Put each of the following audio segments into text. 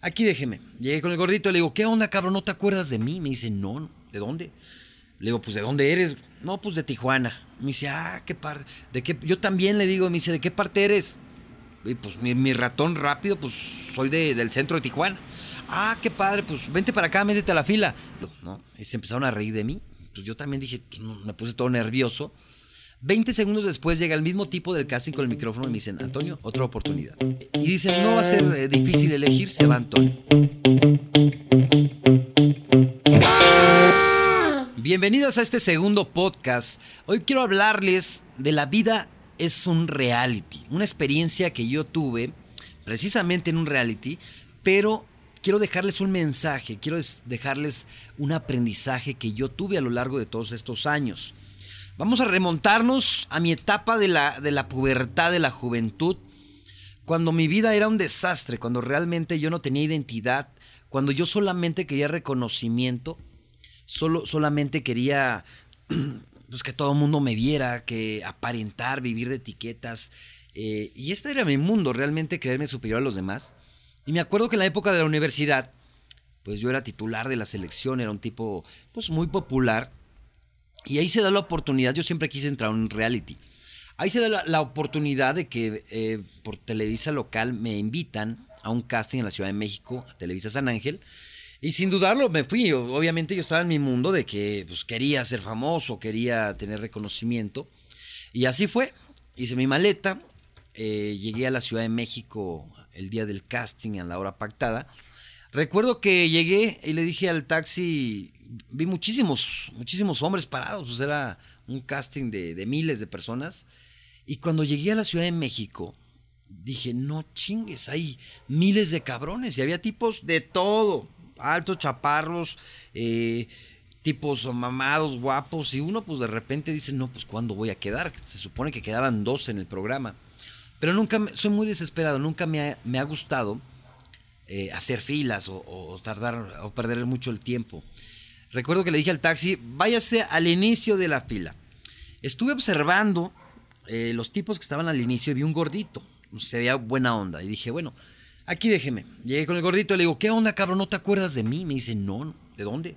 aquí déjeme. Llegué con el gordito, le digo, ¿qué onda, cabrón? ¿No te acuerdas de mí? Me dice, no, ¿de dónde? Le digo, pues, ¿de dónde eres? No, pues de Tijuana. Me dice, ah, ¿qué parte? ¿De qué? Yo también le digo, me dice, ¿de qué parte eres? Y pues mi, ratón rápido, pues soy del centro de Tijuana. Ah, qué padre, pues vente para acá, métete a la fila. No, y se empezaron a reír de mí. Pues yo también dije, me puse todo nervioso. 20 segundos después llega el mismo tipo del casting con el micrófono y me dicen, Antonio, otra oportunidad. Y dicen, no va a ser eh, difícil elegir, se va Antonio. Bienvenidos a este segundo podcast. Hoy quiero hablarles de la vida es un reality, una experiencia que yo tuve precisamente en un reality, pero quiero dejarles un mensaje, quiero dejarles un aprendizaje que yo tuve a lo largo de todos estos años. Vamos a remontarnos a mi etapa de la, de la pubertad, de la juventud, cuando mi vida era un desastre, cuando realmente yo no tenía identidad, cuando yo solamente quería reconocimiento, solo, solamente quería pues, que todo el mundo me viera, que aparentar, vivir de etiquetas. Eh, y este era mi mundo, realmente creerme superior a los demás. Y me acuerdo que en la época de la universidad, pues yo era titular de la selección, era un tipo pues muy popular. Y ahí se da la oportunidad, yo siempre quise entrar en un reality. Ahí se da la, oportunidad de que eh, por Televisa local me invitan a un casting en la Ciudad de México, a Televisa San Ángel. Y sin dudarlo me fui. Obviamente yo estaba en mi mundo de que pues, quería ser famoso, quería tener reconocimiento. Y así fue. Hice mi maleta, eh, llegué a la Ciudad de México el día del casting a la hora pactada. Recuerdo que llegué y le dije al taxi, vi muchísimos, muchísimos hombres parados, pues era un casting de, miles de personas. Y cuando llegué a la Ciudad de México, dije, no chingues, hay miles de cabrones y había tipos de todo, altos, chaparros, eh, tipos mamados, guapos, y uno pues de repente dice, no, pues ¿cuándo voy a quedar? Se supone que quedaban dos en el programa. Pero nunca, soy muy desesperado, nunca me ha, gustado eh, hacer filas o, tardar o perder mucho el tiempo. Recuerdo que le dije al taxi, váyase al inicio de la fila. Estuve observando eh, los tipos que estaban al inicio y vi un gordito, se veía buena onda. Y dije, bueno, aquí déjeme. Llegué con el gordito, le digo, ¿qué onda, cabrón? ¿No te acuerdas de mí? Me dice, no, ¿de dónde?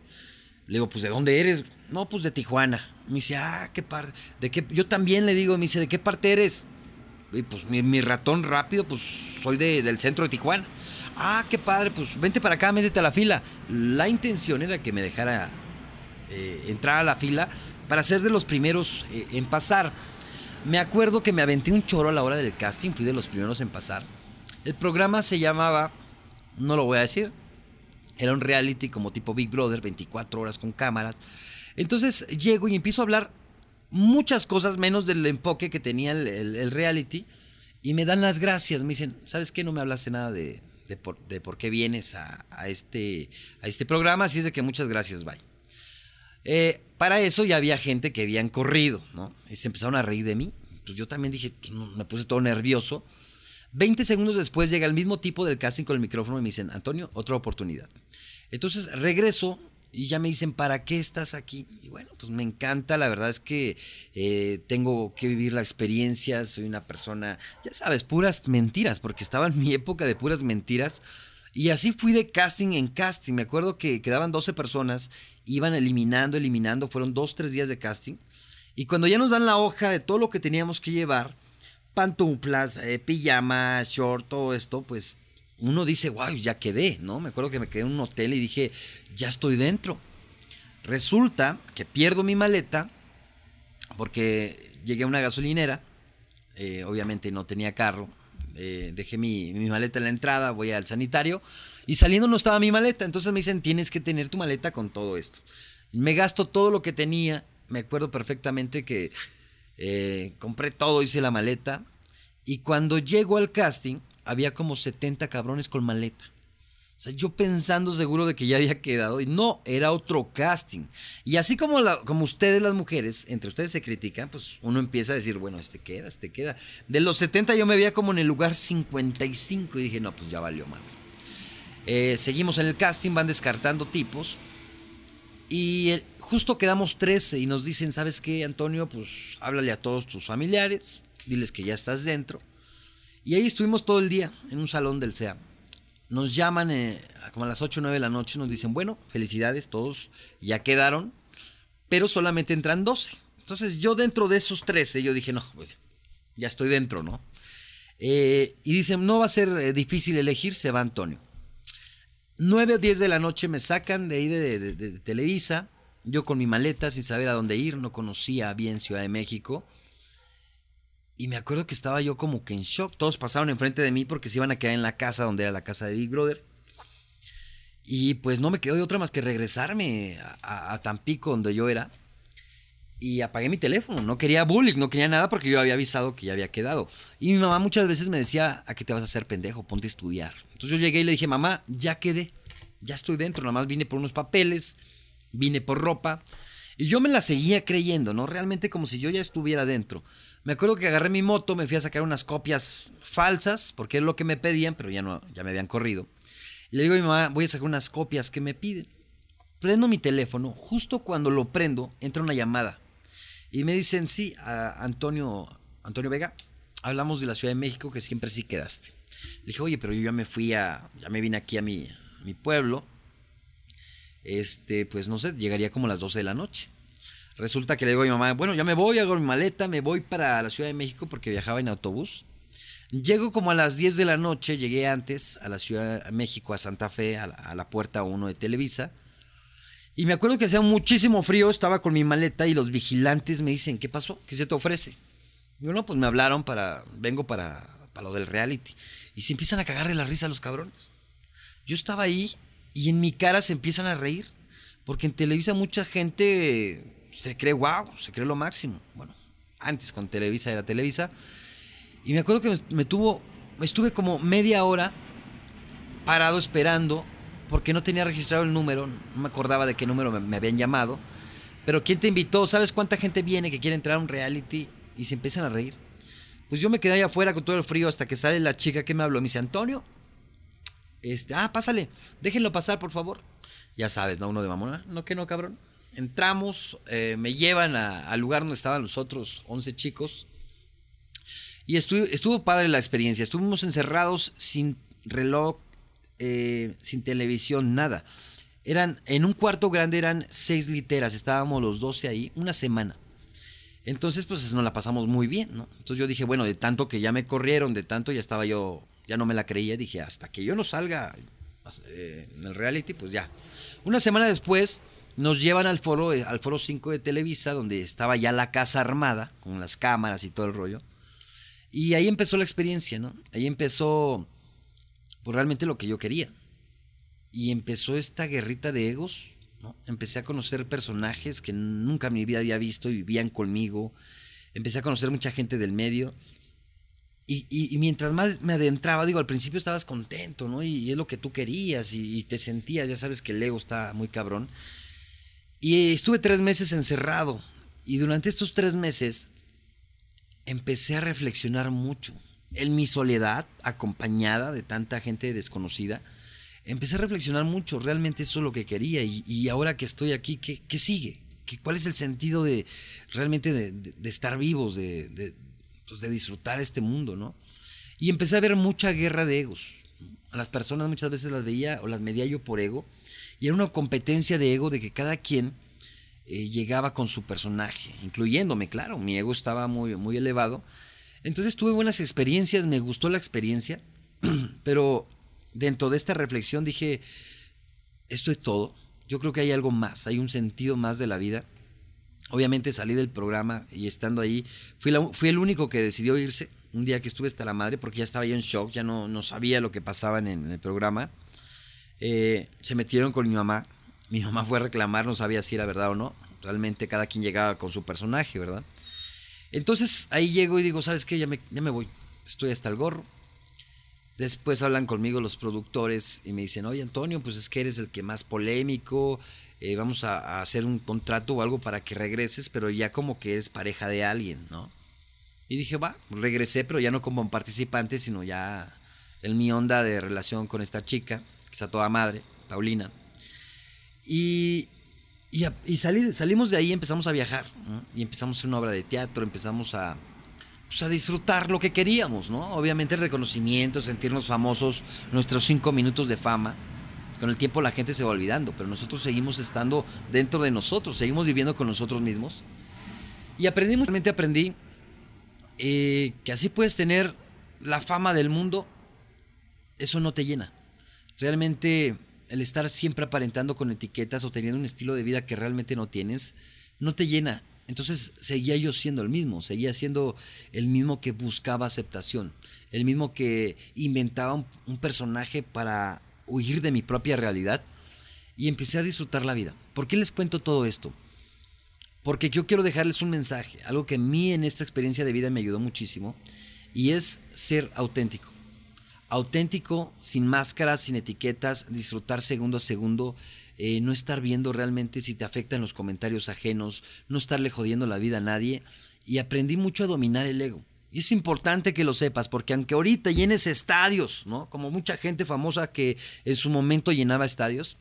Le digo, pues ¿de dónde eres? No, pues de Tijuana. Me dice, ah, qué parte. ¿De qué? Yo también le digo, me dice, ¿de qué parte eres? pues mi, ratón rápido, pues soy del centro de Tijuana. Ah, qué padre, pues vente para acá, métete a la fila. La intención era que me dejara eh, entrar a la fila para ser de los primeros eh, en pasar. Me acuerdo que me aventé un choro a la hora del casting, fui de los primeros en pasar. El programa se llamaba, no lo voy a decir, era un reality como tipo Big Brother, 24 horas con cámaras. Entonces llego y empiezo a hablar muchas cosas menos del enfoque que tenía el, reality. Y me dan las gracias. Me dicen, ¿sabes qué? No me hablaste nada de, por, qué vienes a, este, a este programa. Así es de que muchas gracias, bye. Eh, para eso ya había gente que habían corrido, ¿no? Y se empezaron a reír de mí. Pues yo también dije, me puse todo nervioso. 20 segundos después llega el mismo tipo del casting con el micrófono y me dicen, Antonio, otra oportunidad. Entonces regreso y ya me dicen, ¿para qué estás aquí? Y bueno, pues me encanta, la verdad es que eh, tengo que vivir la experiencia, soy una persona, ya sabes, puras mentiras, porque estaba en mi época de puras mentiras. Y así fui de casting en casting. Me acuerdo que quedaban 12 personas, iban eliminando, eliminando, fueron dos, tres días de casting. Y cuando ya nos dan la hoja de todo lo que teníamos que llevar, pantuflas, eh, pijamas, short, todo esto, pues uno dice, wow, ya quedé, ¿no? Me acuerdo que me quedé en un hotel y dije, ya estoy dentro. Resulta que pierdo mi maleta porque llegué a una gasolinera, eh, obviamente no tenía carro, eh, dejé mi, mi, maleta en la entrada, voy al sanitario y saliendo no estaba mi maleta, entonces me dicen, tienes que tener tu maleta con todo esto. Me gasto todo lo que tenía, me acuerdo perfectamente que eh, compré todo, hice la maleta y cuando llego al casting, había como 70 cabrones con maleta. O sea, yo pensando seguro de que ya había quedado y no, era otro casting. Y así como, como ustedes las mujeres, entre ustedes se critican, pues uno empieza a decir, bueno, este queda, este queda. De los 70 yo me veía como en el lugar 55 y dije, no, pues ya valió mami. Eh, seguimos en el casting, van descartando tipos. Y eh, justo quedamos 13 y nos dicen, ¿sabes qué, Antonio? Pues háblale a todos tus familiares, diles que ya estás dentro y ahí estuvimos todo el día en un salón del SEA. nos llaman eh, como a las 8 o 9 de la noche, nos dicen, bueno, felicidades, todos ya quedaron, pero solamente entran 12. Entonces yo dentro de esos 13, yo dije, no, pues ya estoy dentro, ¿no? Eh, y dicen, no va a ser eh, difícil elegir, se va Antonio. 9 o 10 de la noche me sacan de ahí de, Televisa, yo con mi maleta sin saber a dónde ir, no conocía bien Ciudad de México. Y me acuerdo que estaba yo como que en shock. Todos pasaron enfrente de mí porque se iban a quedar en la casa donde era la casa de Big Brother. Y pues no me quedó de otra más que regresarme a Tampico, donde yo era y apagué mi teléfono. No quería bullying, no quería nada porque yo había avisado que ya había quedado. Y mi mamá muchas veces me decía, ¿a qué te vas a hacer pendejo? Ponte a estudiar. Entonces yo llegué y le dije, mamá, ya quedé, ya estoy dentro, nada más vine por unos papeles, vine por ropa. Y yo me la seguía creyendo, ¿no? Realmente como si yo ya estuviera dentro. Me acuerdo que agarré mi moto, me fui a sacar unas copias falsas, porque es lo que me pedían, pero ya no, ya me habían corrido. Y le digo a mi mamá, voy a sacar unas copias que me piden. Prendo mi teléfono, justo cuando lo prendo, entra una llamada. Y me dicen, sí, Antonio, Antonio Vega, hablamos de la Ciudad de México que siempre sí quedaste. Le dije, oye, pero yo ya me fui a, ya me vine aquí a mi, mi pueblo. Este, pues no sé, llegaría como las 12 de la noche. Resulta que le digo a mi mamá, bueno, ya me voy, hago mi maleta, me voy para la Ciudad de México porque viajaba en autobús. Llego como a las 10 de la noche, llegué antes a la Ciudad de México, a Santa Fe, a la, a la puerta 1 de Televisa. Y me acuerdo que hacía muchísimo frío, estaba con mi maleta y los vigilantes me dicen, ¿qué pasó? ¿Qué se te ofrece? Y bueno, pues me hablaron para, vengo para, para lo del reality. Y se empiezan a cagar de la risa los cabrones. Yo estaba ahí y en mi cara se empiezan a reír. Porque en Televisa mucha gente se cree wow, se cree lo máximo. Bueno, antes con Televisa era Televisa. Y me acuerdo que me, me tuvo, estuve como media hora parado esperando porque no tenía registrado el número, no me acordaba de qué número me, habían llamado. Pero ¿quién te invitó? ¿Sabes cuánta gente viene que quiere entrar a un reality y se empiezan a reír? Pues yo me quedé allá afuera con todo el frío hasta que sale la chica que me habló. Me dice, Antonio, este, ah, pásale, déjenlo pasar, por favor. Ya sabes, ¿no? Uno de mamona. No, que no, cabrón. Entramos, eh, me llevan al lugar donde estaban los otros 11 chicos. Y estuvo, padre la experiencia. Estuvimos encerrados sin reloj, eh, sin televisión, nada. Eran, en un cuarto grande eran seis literas, estábamos los 12 ahí, una semana. Entonces, pues nos la pasamos muy bien, ¿no? Entonces yo dije, bueno, de tanto que ya me corrieron, de tanto ya estaba yo, ya no me la creía, dije, hasta que yo no salga eh, en el reality, pues ya. Una semana después nos llevan al foro, eh, al foro 5 de Televisa, donde estaba ya la casa armada, con las cámaras y todo el rollo. Y ahí empezó la experiencia, ¿no? Ahí empezó pues realmente lo que yo quería. Y empezó esta guerrita de egos, ¿no? Empecé a conocer personajes que nunca en mi vida había visto y vivían conmigo. Empecé a conocer mucha gente del medio. Y, mientras más me adentraba, digo, al principio estabas contento, ¿no? Y, es lo que tú querías y, y, te sentías, ya sabes que el ego está muy cabrón. Y estuve tres meses encerrado. Y durante estos tres meses empecé a reflexionar mucho en mi soledad, acompañada de tanta gente desconocida, empecé a reflexionar mucho, realmente eso es lo que quería y, ahora que estoy aquí, ¿qué, sigue? ¿Qué, ¿Cuál es el sentido de realmente de, estar vivos, pues, de, disfrutar este mundo, ¿no? Y empecé a ver mucha guerra de egos. A las personas muchas veces las veía o las medía yo por ego y era una competencia de ego de que cada quien eh, llegaba con su personaje, incluyéndome, claro, mi ego estaba muy, muy elevado entonces tuve buenas experiencias, me gustó la experiencia, pero dentro de esta reflexión dije, esto es todo. Yo creo que hay algo más, hay un sentido más de la vida. Obviamente salí del programa y estando ahí, fui, fui el único que decidió irse. Un día que estuve hasta la madre porque ya estaba yo en shock, ya no, no sabía lo que pasaba en, el programa. Eh, se metieron con mi mamá. Mi mamá fue a reclamar, no sabía si era verdad o no. Realmente cada quien llegaba con su personaje, ¿verdad? Entonces ahí llego y digo, ¿sabes qué? Ya me, ya me voy, estoy hasta el gorro. Después hablan conmigo los productores y me dicen, oye Antonio, pues es que eres el que más polémico, eh, vamos a, hacer un contrato o algo para que regreses, pero ya como que eres pareja de alguien, ¿no? Y dije, va, regresé, pero ya no como un participante, sino ya en mi onda de relación con esta chica, que está toda madre, Paulina. Y, y, salimos de ahí, empezamos a viajar, y empezamos una obra de teatro, empezamos a, pues, a disfrutar lo que queríamos, ¿no? Obviamente reconocimiento, sentirnos famosos, nuestros cinco minutos de fama. Con el tiempo la gente se va olvidando, pero nosotros seguimos estando dentro de nosotros, seguimos viviendo con nosotros mismos. Y aprendí, realmente aprendí eh, que así puedes tener la fama del mundo, eso no te llena. Realmente el estar siempre aparentando con etiquetas o teniendo un estilo de vida que realmente no tienes, no te llena. Entonces seguía yo siendo el mismo, seguía siendo el mismo que buscaba aceptación, el mismo que inventaba un, personaje para huir de mi propia realidad y empecé a disfrutar la vida. ¿Por qué les cuento todo esto? Porque yo quiero dejarles un mensaje, algo que a mí en esta experiencia de vida me ayudó muchísimo, y es ser auténtico. Auténtico, sin máscaras, sin etiquetas, disfrutar segundo a segundo, eh, no estar viendo realmente si te afectan los comentarios ajenos, no estarle jodiendo la vida a nadie. Y aprendí mucho a dominar el ego. Y es importante que lo sepas, porque aunque ahorita llenes estadios, ¿no? Como mucha gente famosa que en su momento llenaba estadios,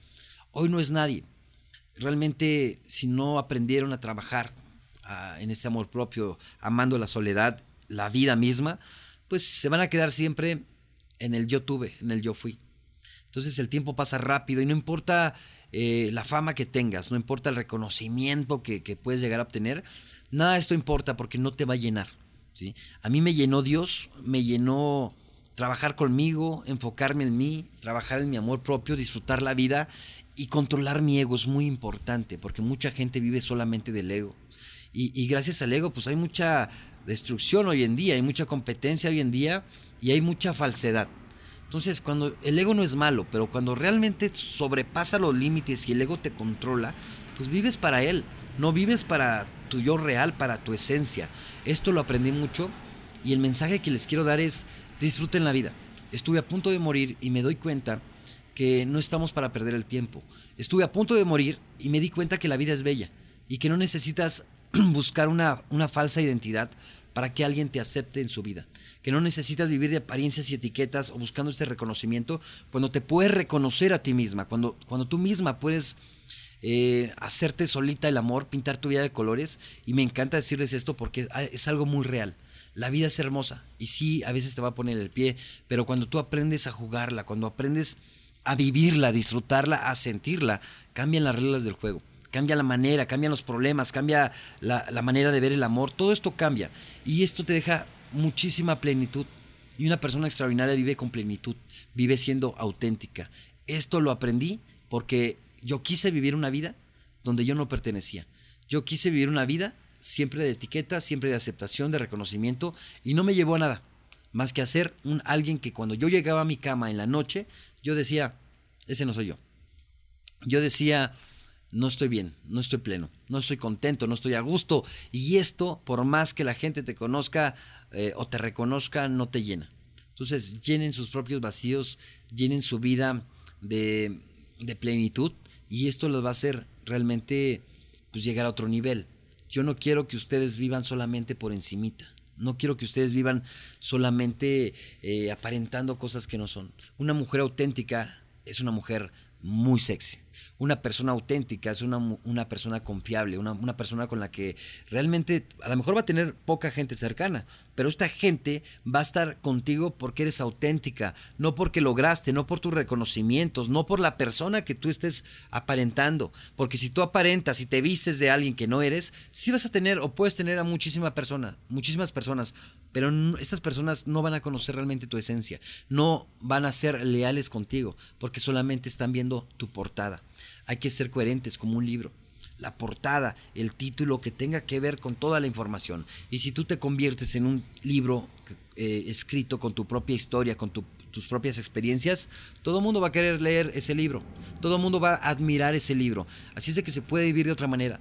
hoy no es nadie. Realmente, si no aprendieron a trabajar en este amor propio, amando la soledad, la vida misma, pues se van a quedar siempre en el yo tuve, en el yo fui. Entonces el tiempo pasa rápido y no importa eh, la fama que tengas, no importa el reconocimiento que, puedes llegar a obtener, nada de esto importa porque no te va a llenar. ¿Sí? A mí me llenó Dios, me llenó trabajar conmigo, enfocarme en mí, trabajar en mi amor propio, disfrutar la vida y controlar mi ego es muy importante porque mucha gente vive solamente del ego. Y, y, gracias al ego, pues hay mucha destrucción hoy en día, hay mucha competencia hoy en día y hay mucha falsedad. Entonces, cuando el ego no es malo, pero cuando realmente sobrepasa los límites y el ego te controla, pues vives para él, no vives para tu yo real, para tu esencia. Esto lo aprendí mucho y el mensaje que les quiero dar es disfruten la vida. Estuve a punto de morir y me doy cuenta que no estamos para perder el tiempo. Estuve a punto de morir y me di cuenta que la vida es bella y que no necesitas buscar una, una falsa identidad para que alguien te acepte en su vida que no necesitas vivir de apariencias y etiquetas o buscando este reconocimiento, cuando te puedes reconocer a ti misma, cuando, cuando tú misma puedes eh, hacerte solita el amor, pintar tu vida de colores. Y me encanta decirles esto porque es algo muy real. La vida es hermosa y sí, a veces te va a poner el pie, pero cuando tú aprendes a jugarla, cuando aprendes a vivirla, a disfrutarla, a sentirla, cambian las reglas del juego cambia la manera, cambian los problemas, cambia la, la, manera de ver el amor, todo esto cambia. Y esto te deja muchísima plenitud. Y una persona extraordinaria vive con plenitud, vive siendo auténtica. Esto lo aprendí porque yo quise vivir una vida donde yo no pertenecía. Yo quise vivir una vida siempre de etiqueta, siempre de aceptación, de reconocimiento, y no me llevó a nada, más que a ser un alguien que cuando yo llegaba a mi cama en la noche, yo decía, ese no soy yo. Yo decía, no estoy bien, no estoy pleno, no estoy contento, no estoy a gusto. Y esto, por más que la gente te conozca eh, o te reconozca, no te llena. Entonces, llenen sus propios vacíos, llenen su vida de, plenitud y esto les va a hacer realmente pues, llegar a otro nivel. Yo no quiero que ustedes vivan solamente por encimita. No quiero que ustedes vivan solamente eh, aparentando cosas que no son. Una mujer auténtica es una mujer muy sexy una persona auténtica, es una, una persona confiable, una, una, persona con la que realmente a lo mejor va a tener poca gente cercana, pero esta gente va a estar contigo porque eres auténtica, no porque lograste, no por tus reconocimientos, no por la persona que tú estés aparentando, porque si tú aparentas y te vistes de alguien que no eres, sí vas a tener o puedes tener a muchísima persona, muchísimas personas, pero estas personas no van a conocer realmente tu esencia, no van a ser leales contigo, porque solamente están viendo tu portada. Hay que ser coherentes como un libro. La portada, el título que tenga que ver con toda la información. Y si tú te conviertes en un libro eh, escrito con tu propia historia, con tus propias experiencias, todo el mundo va a querer leer ese libro. Todo el mundo va a admirar ese libro. Así es de que se puede vivir de otra manera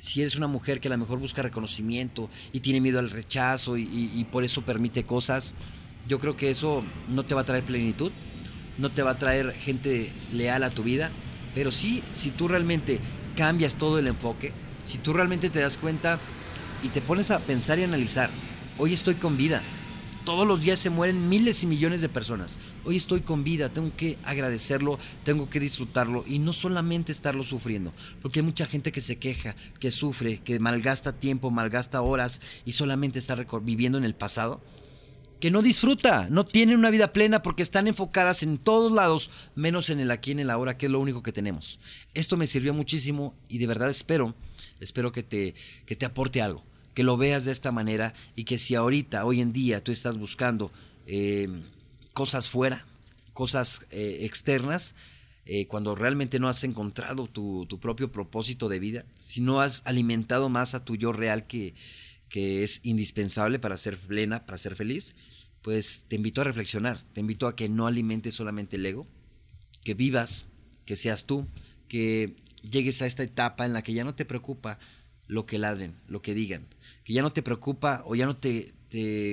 si eres una mujer que a lo mejor busca reconocimiento y tiene miedo al rechazo y, y, por eso permite cosas, yo creo que eso no te va a traer plenitud, no te va a traer gente leal a tu vida, pero sí, si tú realmente cambias todo el enfoque, si tú realmente te das cuenta y te pones a pensar y analizar, hoy estoy con vida, todos los días se mueren miles y millones de personas. Hoy estoy con vida, tengo que agradecerlo, tengo que disfrutarlo y no solamente estarlo sufriendo, porque hay mucha gente que se queja, que sufre, que malgasta tiempo, malgasta horas y solamente está viviendo en el pasado que no disfruta, no tienen una vida plena porque están enfocadas en todos lados, menos en el aquí, en el ahora, que es lo único que tenemos. Esto me sirvió muchísimo y de verdad espero, espero que te, que te aporte algo que lo veas de esta manera y que si ahorita, hoy en día, tú estás buscando eh, cosas fuera, cosas eh, externas, eh, cuando realmente no has encontrado tu, propio propósito de vida, si no has alimentado más a tu yo real que, que es indispensable para ser plena, para ser feliz, pues te invito a reflexionar, te invito a que no alimentes solamente el ego, que vivas, que seas tú, que llegues a esta etapa en la que ya no te preocupa lo que ladren, lo que digan, que ya no te preocupa o ya no te,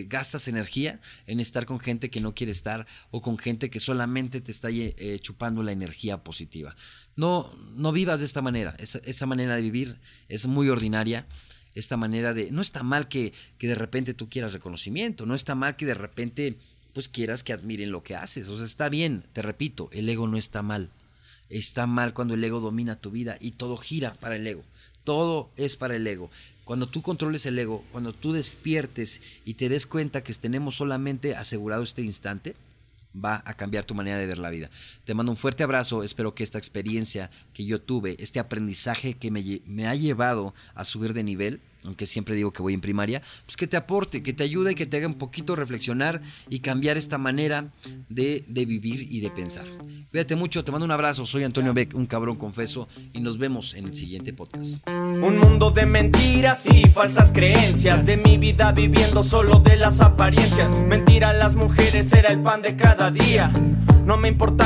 gastas energía en estar con gente que no quiere estar o con gente que solamente te está eh, chupando la energía positiva. No, no vivas de esta manera, esa, esa, manera de vivir es muy ordinaria. Esta manera de. No está mal que, que de repente tú quieras reconocimiento, no está mal que de repente pues quieras que admiren lo que haces. O sea, está bien, te repito, el ego no está mal. Está mal cuando el ego domina tu vida y todo gira para el ego. Todo es para el ego. Cuando tú controles el ego, cuando tú despiertes y te des cuenta que tenemos solamente asegurado este instante, va a cambiar tu manera de ver la vida. Te mando un fuerte abrazo, espero que esta experiencia que yo tuve, este aprendizaje que me, me ha llevado a subir de nivel, aunque siempre digo que voy en primaria, pues que te aporte, que te ayude y que te haga un poquito reflexionar y cambiar esta manera de, vivir y de pensar. Cuídate mucho, te mando un abrazo, soy Antonio Beck, un cabrón confeso, y nos vemos en el siguiente podcast. Un mundo de mentiras y falsas creencias, de mi vida viviendo solo de las apariencias. Mentira, las mujeres era el pan de cada día, no me importa.